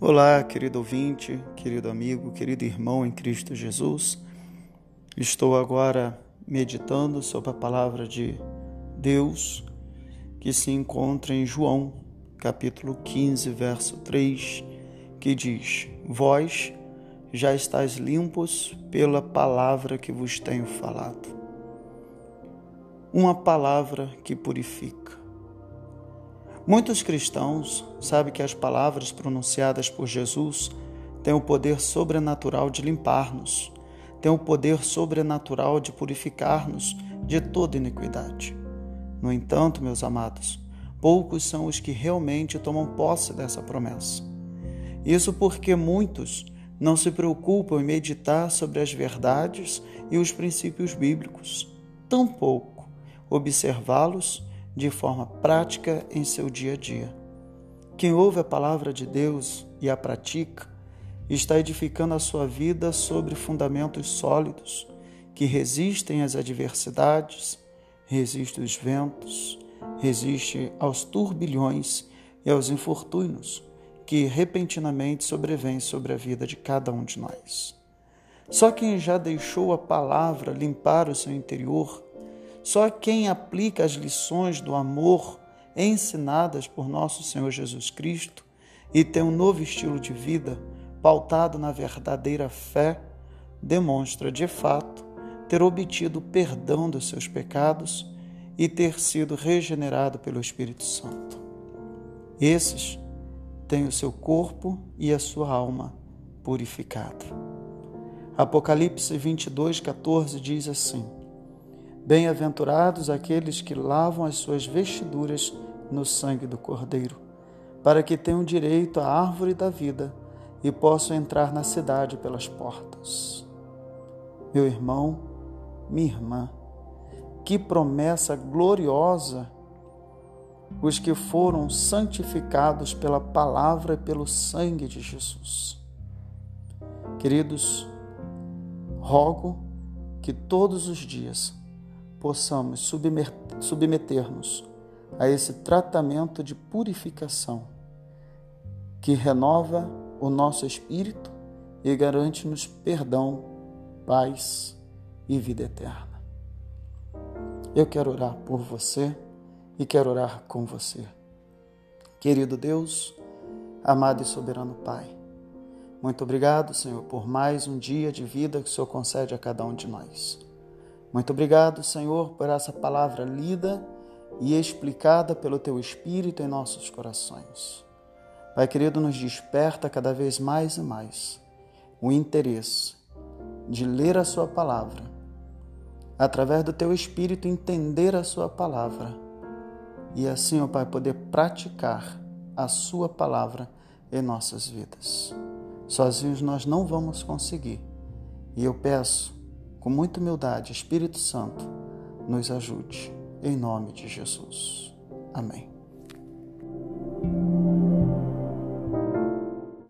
Olá, querido ouvinte, querido amigo, querido irmão em Cristo Jesus. Estou agora meditando sobre a palavra de Deus que se encontra em João, capítulo 15, verso 3, que diz: Vós já estáis limpos pela palavra que vos tenho falado. Uma palavra que purifica. Muitos cristãos sabem que as palavras pronunciadas por Jesus têm o poder sobrenatural de limpar-nos, têm o poder sobrenatural de purificar-nos de toda iniquidade. No entanto, meus amados, poucos são os que realmente tomam posse dessa promessa. Isso porque muitos não se preocupam em meditar sobre as verdades e os princípios bíblicos, tampouco observá-los de forma prática em seu dia a dia. Quem ouve a palavra de Deus e a pratica está edificando a sua vida sobre fundamentos sólidos que resistem às adversidades, resistem aos ventos, resistem aos turbilhões e aos infortúnios que repentinamente sobrevêm sobre a vida de cada um de nós. Só quem já deixou a palavra limpar o seu interior só quem aplica as lições do amor ensinadas por nosso Senhor Jesus Cristo e tem um novo estilo de vida pautado na verdadeira fé, demonstra de fato ter obtido o perdão dos seus pecados e ter sido regenerado pelo Espírito Santo. Esses têm o seu corpo e a sua alma purificado. Apocalipse 22, 14 diz assim: Bem-aventurados aqueles que lavam as suas vestiduras no sangue do Cordeiro, para que tenham direito à árvore da vida e possam entrar na cidade pelas portas. Meu irmão, minha irmã, que promessa gloriosa os que foram santificados pela palavra e pelo sangue de Jesus. Queridos, rogo que todos os dias possamos submeter-nos a esse tratamento de purificação que renova o nosso espírito e garante-nos perdão, paz e vida eterna. Eu quero orar por você e quero orar com você. Querido Deus, amado e soberano Pai, muito obrigado, Senhor, por mais um dia de vida que o Senhor concede a cada um de nós. Muito obrigado, Senhor, por essa palavra lida e explicada pelo Teu Espírito em nossos corações. Pai querido, nos desperta cada vez mais e mais o interesse de ler a Sua palavra, através do Teu Espírito entender a Sua palavra e assim, ó Pai, poder praticar a Sua palavra em nossas vidas. Sozinhos nós não vamos conseguir e eu peço com muita humildade, Espírito Santo, nos ajude. Em nome de Jesus. Amém.